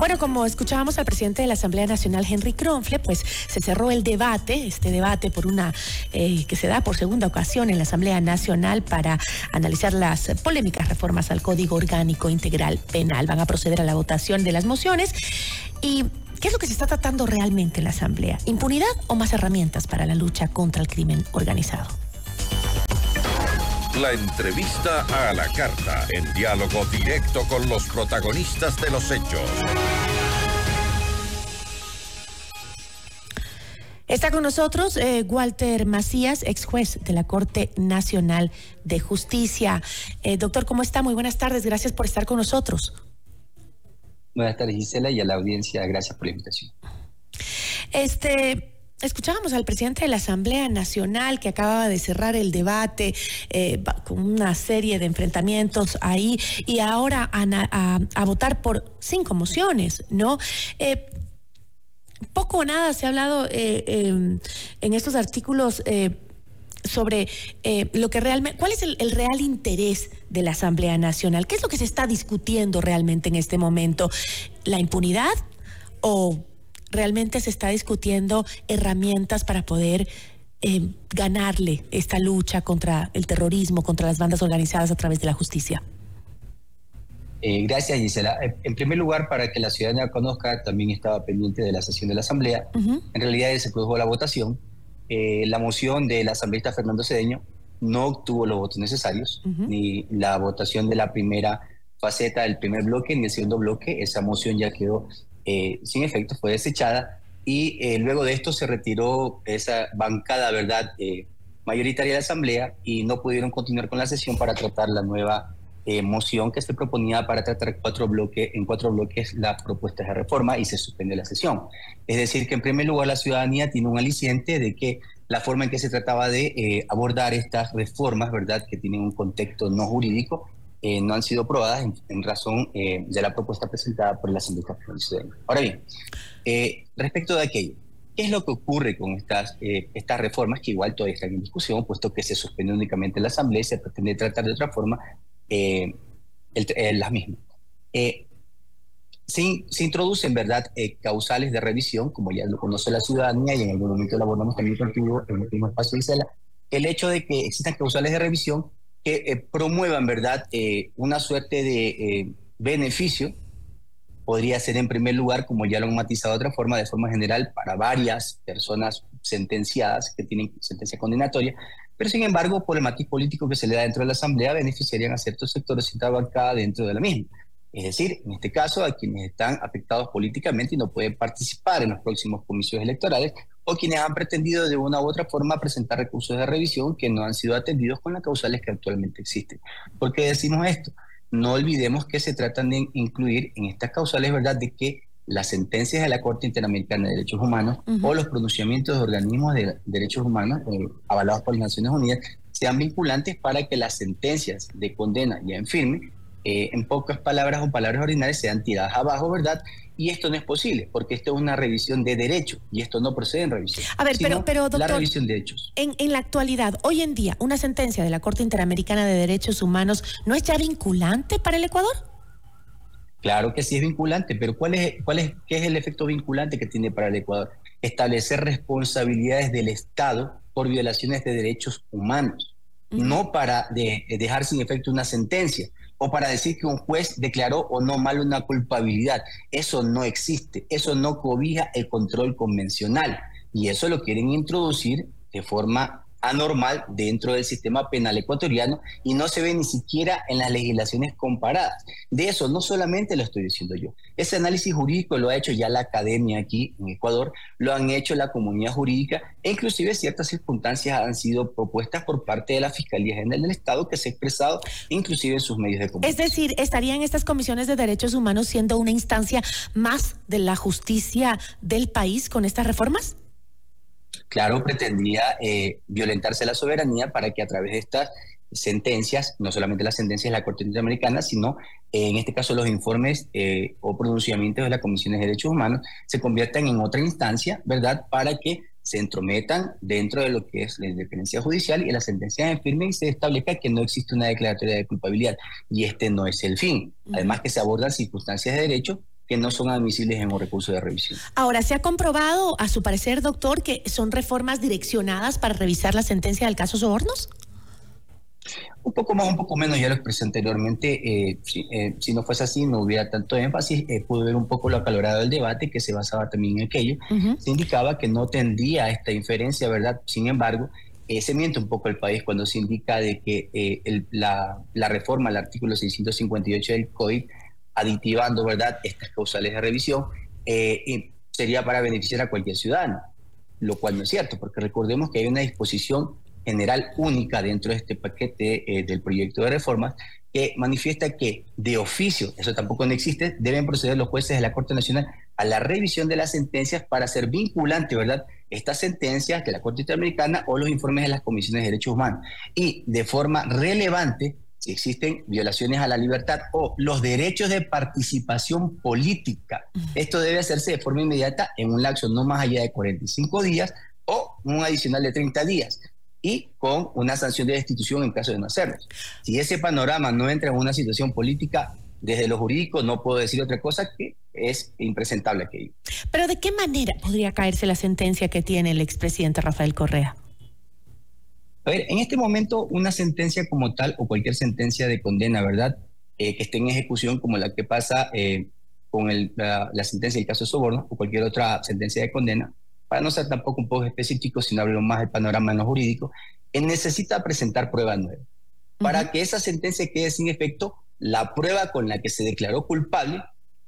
Bueno, como escuchábamos al presidente de la Asamblea Nacional, Henry Kronfle, pues se cerró el debate, este debate por una eh, que se da por segunda ocasión en la Asamblea Nacional para analizar las polémicas reformas al Código Orgánico Integral Penal. Van a proceder a la votación de las mociones y ¿Qué es lo que se está tratando realmente en la Asamblea? ¿Impunidad o más herramientas para la lucha contra el crimen organizado? La entrevista a la carta, en diálogo directo con los protagonistas de los hechos. Está con nosotros eh, Walter Macías, ex juez de la Corte Nacional de Justicia. Eh, doctor, ¿cómo está? Muy buenas tardes. Gracias por estar con nosotros. Buenas tardes, Gisela, y a la audiencia, gracias por la invitación. Este, Escuchábamos al presidente de la Asamblea Nacional que acababa de cerrar el debate eh, con una serie de enfrentamientos ahí y ahora a, votar por cinco mociones, ¿no? Eh, poco o nada se ha hablado eh, em, en estos artículos sobre lo que realmente, cuál es el, el, real interés de la Asamblea Nacional, qué es lo que se está discutiendo realmente en este momento, la impunidad o realmente se está discutiendo herramientas para poder eh, ganarle esta lucha contra el terrorismo, contra las bandas organizadas a través de la justicia? Eh, gracias, Gisela. Eh, en primer lugar, para que la ciudadanía conozca, también estaba pendiente de la sesión de la Asamblea. En realidad se produjo la votación. la moción del asambleísta Fernando Cedeño no obtuvo los votos necesarios, ni la votación de la primera faceta del primer bloque, ni el segundo bloque. Esa moción ya quedó eh, sin efecto, fue desechada y eh, luego de esto se retiró esa bancada, ¿verdad?, eh, mayoritaria de la Asamblea y no pudieron continuar con la sesión para tratar la nueva moción que se proponía para tratar cuatro bloques, en cuatro bloques las propuestas de reforma y se suspende la sesión. Es decir, que en primer lugar la ciudadanía tiene un aliciente de que la forma en que se trataba de abordar estas reformas, ¿verdad?, que tienen un contexto no jurídico, eh, no han sido aprobadas en, razón eh, de la propuesta presentada por la Nacional. Ahora bien, eh, respecto de aquello, ¿qué es lo que ocurre con estas, estas reformas que igual todavía están en discusión, puesto que se suspende únicamente la Asamblea y se pretende tratar de otra forma las mismas? Se, se, introducen, ¿verdad?, causales de revisión, como ya lo conoce la ciudadanía y en algún momento lo abordamos también contigo en el último espacio Isela, el hecho de que existan causales de revisión que eh, promuevan, ¿verdad?, eh, una suerte de eh, beneficio. Podría ser en primer lugar, como ya lo han matizado de otra forma, de forma general, para varias personas sentenciadas que tienen sentencia condenatoria, pero sin embargo, por el matiz político que se le da dentro de la Asamblea, beneficiarían a ciertos sectores y bancada dentro de la misma. Es decir, en este caso, a quienes están afectados políticamente y no pueden participar en los próximos comicios electorales, o quienes han pretendido de una u otra forma presentar recursos de revisión que no han sido atendidos con las causales que actualmente existen. ¿Por qué decimos esto? No olvidemos que se tratan de incluir en estas causales, ¿verdad?, de que las sentencias de la Corte Interamericana de Derechos Humanos o los pronunciamientos de organismos de derechos humanos eh, avalados por las Naciones Unidas sean vinculantes para que las sentencias de condena ya en firme eh, en pocas palabras o palabras ordinarias, sean tiradas abajo, ¿verdad? Y esto no es posible, porque esto es una revisión de derecho, y esto no procede en revisión. A ver, pero, pero doctor, la revisión de hechos. En, en la actualidad, hoy en día, una sentencia de la Corte Interamericana de Derechos Humanos no es ya vinculante para el Ecuador? Claro que sí es vinculante, pero ¿cuál es, cuál es, ¿qué es el efecto vinculante que tiene para el Ecuador? Establecer responsabilidades del Estado por violaciones de derechos humanos, no para dejar sin efecto una sentencia o para decir que un juez declaró o no mal una culpabilidad. Eso no existe, eso no cobija el control convencional y eso lo quieren introducir de forma anormal dentro del sistema penal ecuatoriano y no se ve ni siquiera en las legislaciones comparadas. De eso no solamente lo estoy diciendo yo. Ese análisis jurídico lo ha hecho ya la academia aquí en Ecuador, lo han hecho la comunidad jurídica e inclusive ciertas circunstancias han sido propuestas por parte de la Fiscalía General del Estado que se ha expresado inclusive en sus medios de comunicación. Es decir, ¿estarían estas comisiones de derechos humanos siendo una instancia más de la justicia del país con estas reformas? Claro, pretendía eh, violentarse la soberanía para que a través de estas sentencias, no solamente las sentencias de la Corte Interamericana, sino eh, en este caso los informes eh, o pronunciamientos de las comisiones de derechos humanos, se conviertan en otra instancia, ¿verdad?, para que se entrometan dentro de lo que es la independencia judicial y la sentencia en firme y se establezca que no existe una declaratoria de culpabilidad. Y este no es el fin. Además que se abordan circunstancias de derecho que no son admisibles en un recurso de revisión. Ahora, ¿se ha comprobado, a su parecer, doctor, que son reformas direccionadas para revisar la sentencia del caso Sobornos? Un poco más, un poco menos, ya lo expresé anteriormente. Eh, eh, si, no fuese así, no hubiera tanto énfasis. Eh, pude ver un poco lo acalorado del debate, que se basaba también en aquello. Se indicaba que no tendría esta inferencia, ¿verdad? Sin embargo, se miente un poco el país cuando se indica de que la, la, reforma al artículo 658 del COI aditivando, ¿verdad?, estas causales de revisión, eh, sería para beneficiar a cualquier ciudadano, lo cual no es cierto, porque recordemos que hay una disposición general única dentro de este paquete eh, del proyecto de reformas que manifiesta que de oficio, eso tampoco no existe, deben proceder los jueces de la Corte Nacional a la revisión de las sentencias para hacer vinculante, ¿verdad?, estas sentencias de la Corte Interamericana o los informes de las comisiones de derechos humanos. Y de forma relevante, existen violaciones a la libertad o los derechos de participación política. Esto debe hacerse de forma inmediata en un lapso no más allá de 45 días o un adicional de 30 días y con una sanción de destitución en caso de no hacerlo. Si ese panorama no entra en una situación política, desde lo jurídico no puedo decir otra cosa que es impresentable aquello. Pero ¿de qué manera podría caerse la sentencia que tiene el expresidente Rafael Correa? A ver, en este momento una sentencia como tal o cualquier sentencia de condena, ¿verdad? Eh, que esté en ejecución como la que pasa eh, con el, la, sentencia del caso de soborno o cualquier otra sentencia de condena, para no ser tampoco un poco específico, sino hablar más del panorama no jurídico, él necesita presentar prueba nueva. Para que esa sentencia quede sin efecto, la prueba con la que se declaró culpable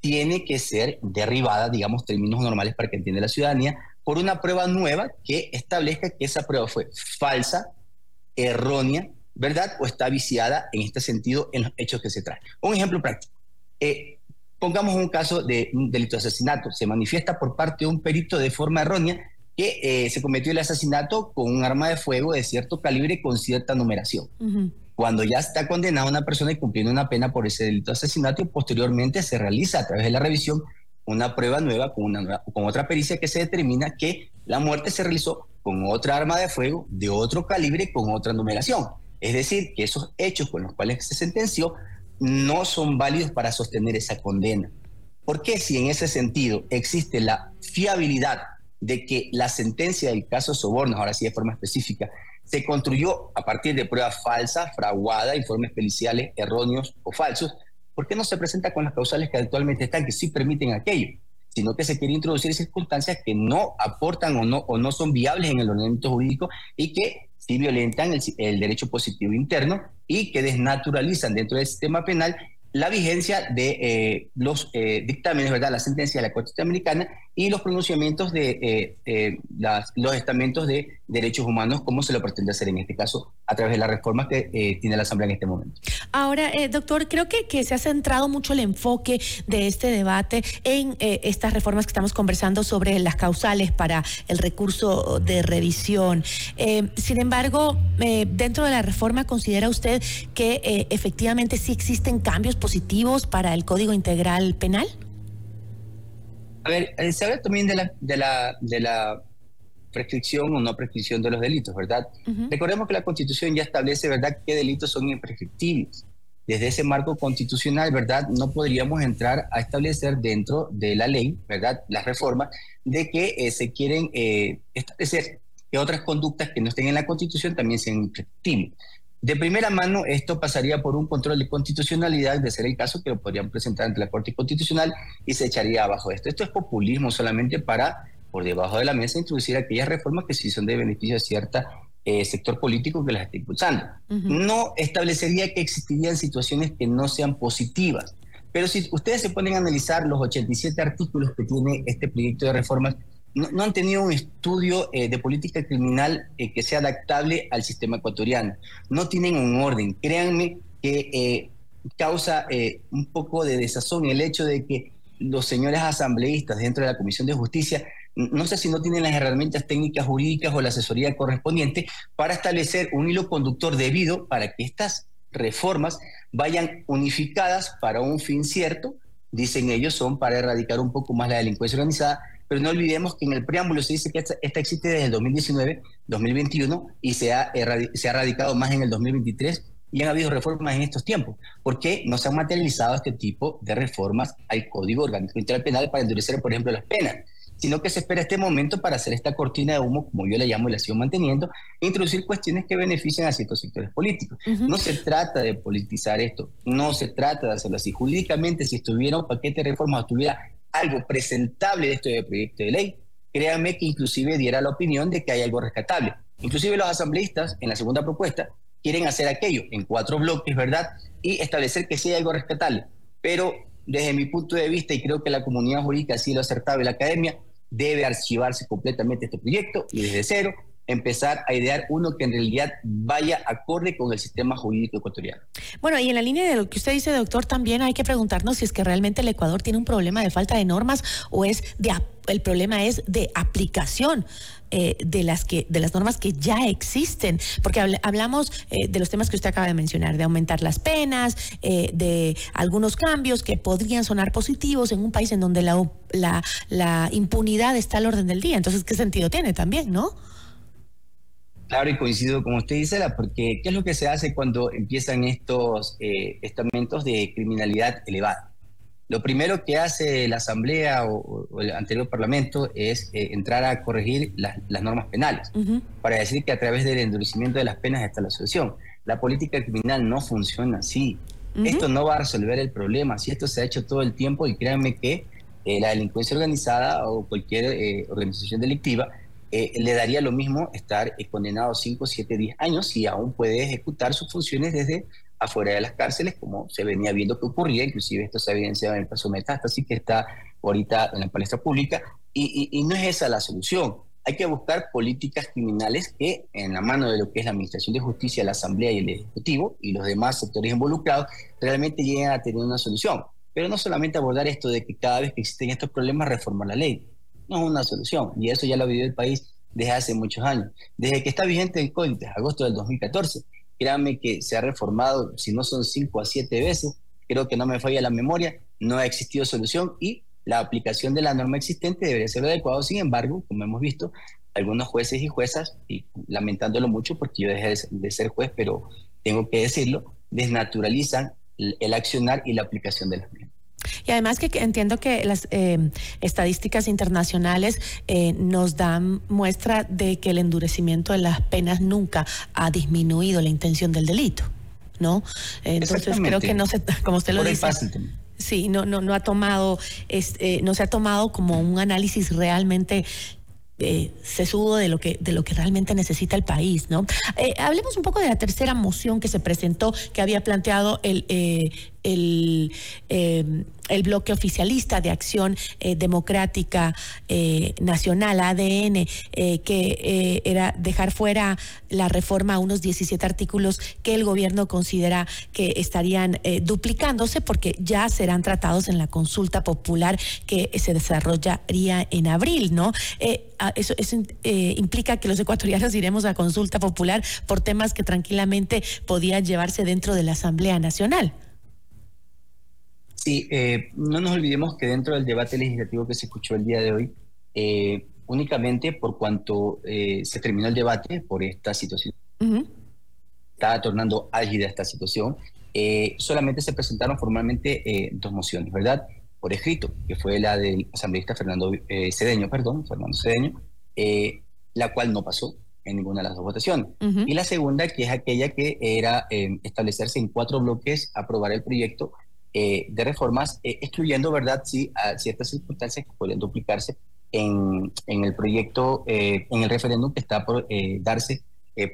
tiene que ser derribada, digamos, términos normales para que entienda la ciudadanía, por una prueba nueva que establezca que esa prueba fue falsa, errónea, ¿verdad? O está viciada en este sentido en los hechos que se traen. Un ejemplo práctico. Eh, pongamos un caso de un delito de asesinato. Se manifiesta por parte de un perito de forma errónea que eh, se cometió el asesinato con un arma de fuego de cierto calibre con cierta numeración. Cuando ya está condenada una persona y cumpliendo una pena por ese delito de asesinato, y posteriormente se realiza a través de la revisión una prueba nueva con, una, con otra pericia que se determina que la muerte se realizó con otra arma de fuego de otro calibre con otra numeración. Es decir, que esos hechos con los cuales se sentenció no son válidos para sostener esa condena. ¿Por qué si en ese sentido existe la fiabilidad de que la sentencia del caso Sobornos, ahora sí de forma específica, se construyó a partir de pruebas falsas, fraguadas, informes periciales erróneos o falsos? ¿Por qué no se presenta con las causales que actualmente están, que sí permiten aquello? Sino que se quiere introducir circunstancias que no aportan o no, o no son viables en el ordenamiento jurídico y que sí violentan el, derecho positivo interno y que desnaturalizan dentro del sistema penal la vigencia de eh, los eh, dictámenes, ¿verdad? La sentencia de la Corte Interamericana y los pronunciamientos de eh, los estamentos de derechos humanos, como se lo pretende hacer en este caso a través de las reformas que tiene la Asamblea en este momento. Ahora, doctor, creo que, que se ha centrado mucho el enfoque de este debate en estas reformas que estamos conversando sobre las causales para el recurso de revisión. sin embargo, dentro de la reforma, ¿considera usted que efectivamente sí existen cambios positivos para el Código Integral Penal? A ver, eh, se habla también de la, de la, de la prescripción o no prescripción de los delitos, ¿verdad? Recordemos que la Constitución ya establece, ¿verdad?, qué delitos son imprescriptibles. Desde ese marco constitucional, ¿verdad?, no podríamos entrar a establecer dentro de la ley, ¿verdad?, las reformas, de que eh, se quieren eh, establecer que otras conductas que no estén en la Constitución también sean imprescriptibles. De primera mano, esto pasaría por un control de constitucionalidad, de ser el caso que lo podrían presentar ante la Corte Constitucional y se echaría abajo esto. Esto es populismo solamente para, por debajo de la mesa, introducir aquellas reformas que sí son de beneficio a cierta eh, sector político que las está impulsando. No establecería que existirían situaciones que no sean positivas. Pero si ustedes se ponen a analizar los 87 artículos que tiene este proyecto de reformas, no, han tenido un estudio eh, de política criminal eh, que sea adaptable al sistema ecuatoriano. No tienen un orden. Créanme que eh, causa un poco de desazón el hecho de que los señores asambleístas dentro de la Comisión de Justicia, no sé si no tienen las herramientas técnicas jurídicas o la asesoría correspondiente para establecer un hilo conductor debido para que estas reformas vayan unificadas para un fin cierto, dicen ellos, son para erradicar un poco más la delincuencia organizada, pero no olvidemos que en el preámbulo se dice que esta, existe desde el 2019, 2021 y se ha, se ha radicado más en el 2023 y han habido reformas en estos tiempos. ¿Por qué no se han materializado este tipo de reformas al Código Orgánico Integral Penal para endurecer, por ejemplo, las penas? Sino que se espera este momento para hacer esta cortina de humo, como yo la llamo y la sigo manteniendo, e introducir cuestiones que beneficien a ciertos sectores políticos. No se trata de politizar esto, no se trata de hacerlo así. Jurídicamente, si estuviera un paquete de reformas estuviera algo presentable de este proyecto de ley, créanme que inclusive diera la opinión de que hay algo rescatable. Inclusive los asambleístas, en la segunda propuesta, quieren hacer aquello en cuatro bloques, ¿verdad? Y establecer que sí hay algo rescatable. Pero desde mi punto de vista, y creo que la comunidad jurídica así lo acertado y la academia, debe archivarse completamente este proyecto y desde cero empezar a idear uno que en realidad vaya acorde con el sistema jurídico ecuatoriano. Bueno, y en la línea de lo que usted dice, doctor, también hay que preguntarnos si es que realmente el Ecuador tiene un problema de falta de normas o es de el problema es de aplicación. Eh, de las que de las normas que ya existen porque hablamos eh, de los temas que usted acaba de mencionar de aumentar las penas eh, de algunos cambios que podrían sonar positivos en un país en donde la, la, la impunidad está al orden del día entonces qué sentido tiene también no Claro, y coincido con usted, Gisela, porque ¿qué es lo que se hace cuando empiezan estos eh, estamentos de criminalidad elevada? Lo primero que hace la Asamblea o, el anterior Parlamento es eh, entrar a corregir las, normas penales, para decir que a través del endurecimiento de las penas está la solución. La política criminal no funciona así. Esto no va a resolver el problema. Si esto se ha hecho todo el tiempo, y créanme que eh, la delincuencia organizada o cualquier organización delictiva eh, le daría lo mismo estar eh, condenado 5, 7, 10 años y aún puede ejecutar sus funciones desde afuera de las cárceles, como se venía viendo que ocurría, inclusive esto se ha evidenciado en el caso Metástasis, que está ahorita en la palestra pública, y, y, no es esa la solución. Hay que buscar políticas criminales que, en la mano de lo que es la Administración de Justicia, la Asamblea y el Ejecutivo y los demás sectores involucrados, realmente lleguen a tener una solución. Pero no solamente abordar esto de que cada vez que existen estos problemas, reformar la ley no es una solución. Y eso ya lo ha vivido el país desde hace muchos años. Desde que está vigente el COI, desde agosto del 2014, créanme que se ha reformado, si no son cinco a siete veces, creo que no me falla la memoria, no ha existido solución y la aplicación de la norma existente debería ser adecuado. Sin embargo, como hemos visto, algunos jueces y juezas, y lamentándolo mucho porque yo dejé de ser juez, pero tengo que decirlo, desnaturalizan el accionar y la aplicación de las. Y además que entiendo que las eh, estadísticas internacionales eh, nos dan muestra de que el endurecimiento de las penas nunca ha disminuido la intención del delito, ¿no? Entonces creo que no se, como usted lo dice. Sí, no, no, no ha tomado, este, no se ha tomado como un análisis realmente eh, sesudo de lo que de lo que realmente necesita el país, ¿no? hablemos un poco de la tercera moción que se presentó, que había planteado el el el bloque oficialista de Acción eh, Democrática eh, Nacional, ADN, eh, que era dejar fuera la reforma a unos 17 artículos que el gobierno considera que estarían duplicándose porque ya serán tratados en la consulta popular que se desarrollaría en abril, ¿no? eso, eso implica que los ecuatorianos iremos a consulta popular por temas que tranquilamente podían llevarse dentro de la Asamblea Nacional. Sí, eh, no nos olvidemos que dentro del debate legislativo que se escuchó el día de hoy, eh, únicamente por cuanto eh, se terminó el debate por esta situación, estaba tornando álgida esta situación, solamente se presentaron formalmente dos mociones, ¿verdad? Por escrito, que fue la del asambleísta Fernando Cedeño, perdón, Fernando Cedeño, la cual no pasó en ninguna de las dos votaciones. Y la segunda, que es aquella que era establecerse en cuatro bloques, aprobar el proyecto eh, de reformas, eh, excluyendo, ¿verdad?, sí, a ciertas circunstancias que pueden duplicarse en, en el proyecto, eh, en el referéndum que está por darse,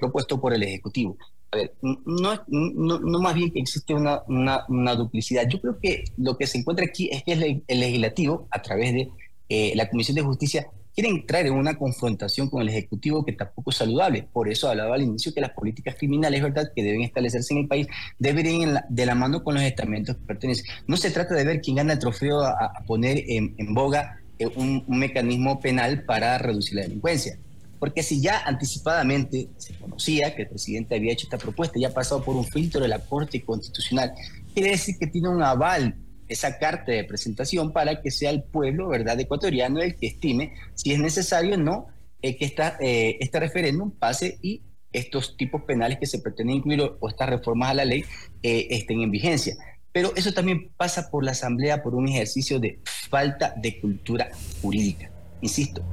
propuesto por el Ejecutivo. A ver, no, no, no, más bien que existe una, una, una, duplicidad. Yo creo que lo que se encuentra aquí es que el legislativo, a través de la Comisión de Justicia, quieren traer una confrontación con el Ejecutivo que tampoco es saludable. Por eso hablaba al inicio que las políticas criminales, ¿verdad?, que deben establecerse en el país, deben ir de la mano con los estamentos que pertenecen. No se trata de ver quién gana el trofeo a, poner en, boga eh, un, mecanismo penal para reducir la delincuencia. Porque si ya anticipadamente se conocía que el presidente había hecho esta propuesta y ha pasado por un filtro de la Corte Constitucional, quiere decir que tiene un aval esa carta de presentación para que sea el pueblo, ¿verdad?, ecuatoriano el que estime si es necesario o no eh, que esta, eh, este referéndum pase y estos tipos penales que se pretenden incluir o, estas reformas a la ley eh, estén en vigencia. Pero eso también pasa por la Asamblea por un ejercicio de falta de cultura jurídica. Insisto,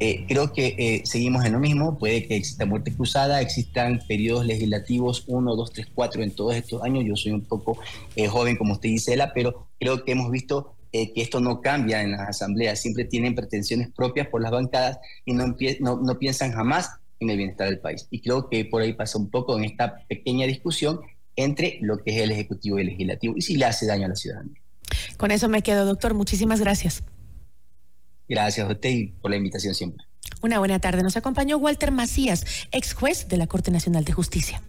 eh, creo que eh, seguimos en lo mismo, puede que exista muerte cruzada, existan periodos legislativos, uno, dos, tres, cuatro en todos estos años, yo soy un poco eh, joven como usted dice, Ela, pero creo que hemos visto que esto no cambia en las asambleas, siempre tienen pretensiones propias por las bancadas y no, no, no piensan jamás en el bienestar del país. Y creo que por ahí pasa un poco en esta pequeña discusión entre lo que es el Ejecutivo y el Legislativo y si le hace daño a la ciudadanía. Con eso me quedo, doctor. Muchísimas gracias. Gracias usted y por la invitación siempre. Una buena tarde. Nos acompañó Walter Macías, ex juez de la Corte Nacional de Justicia.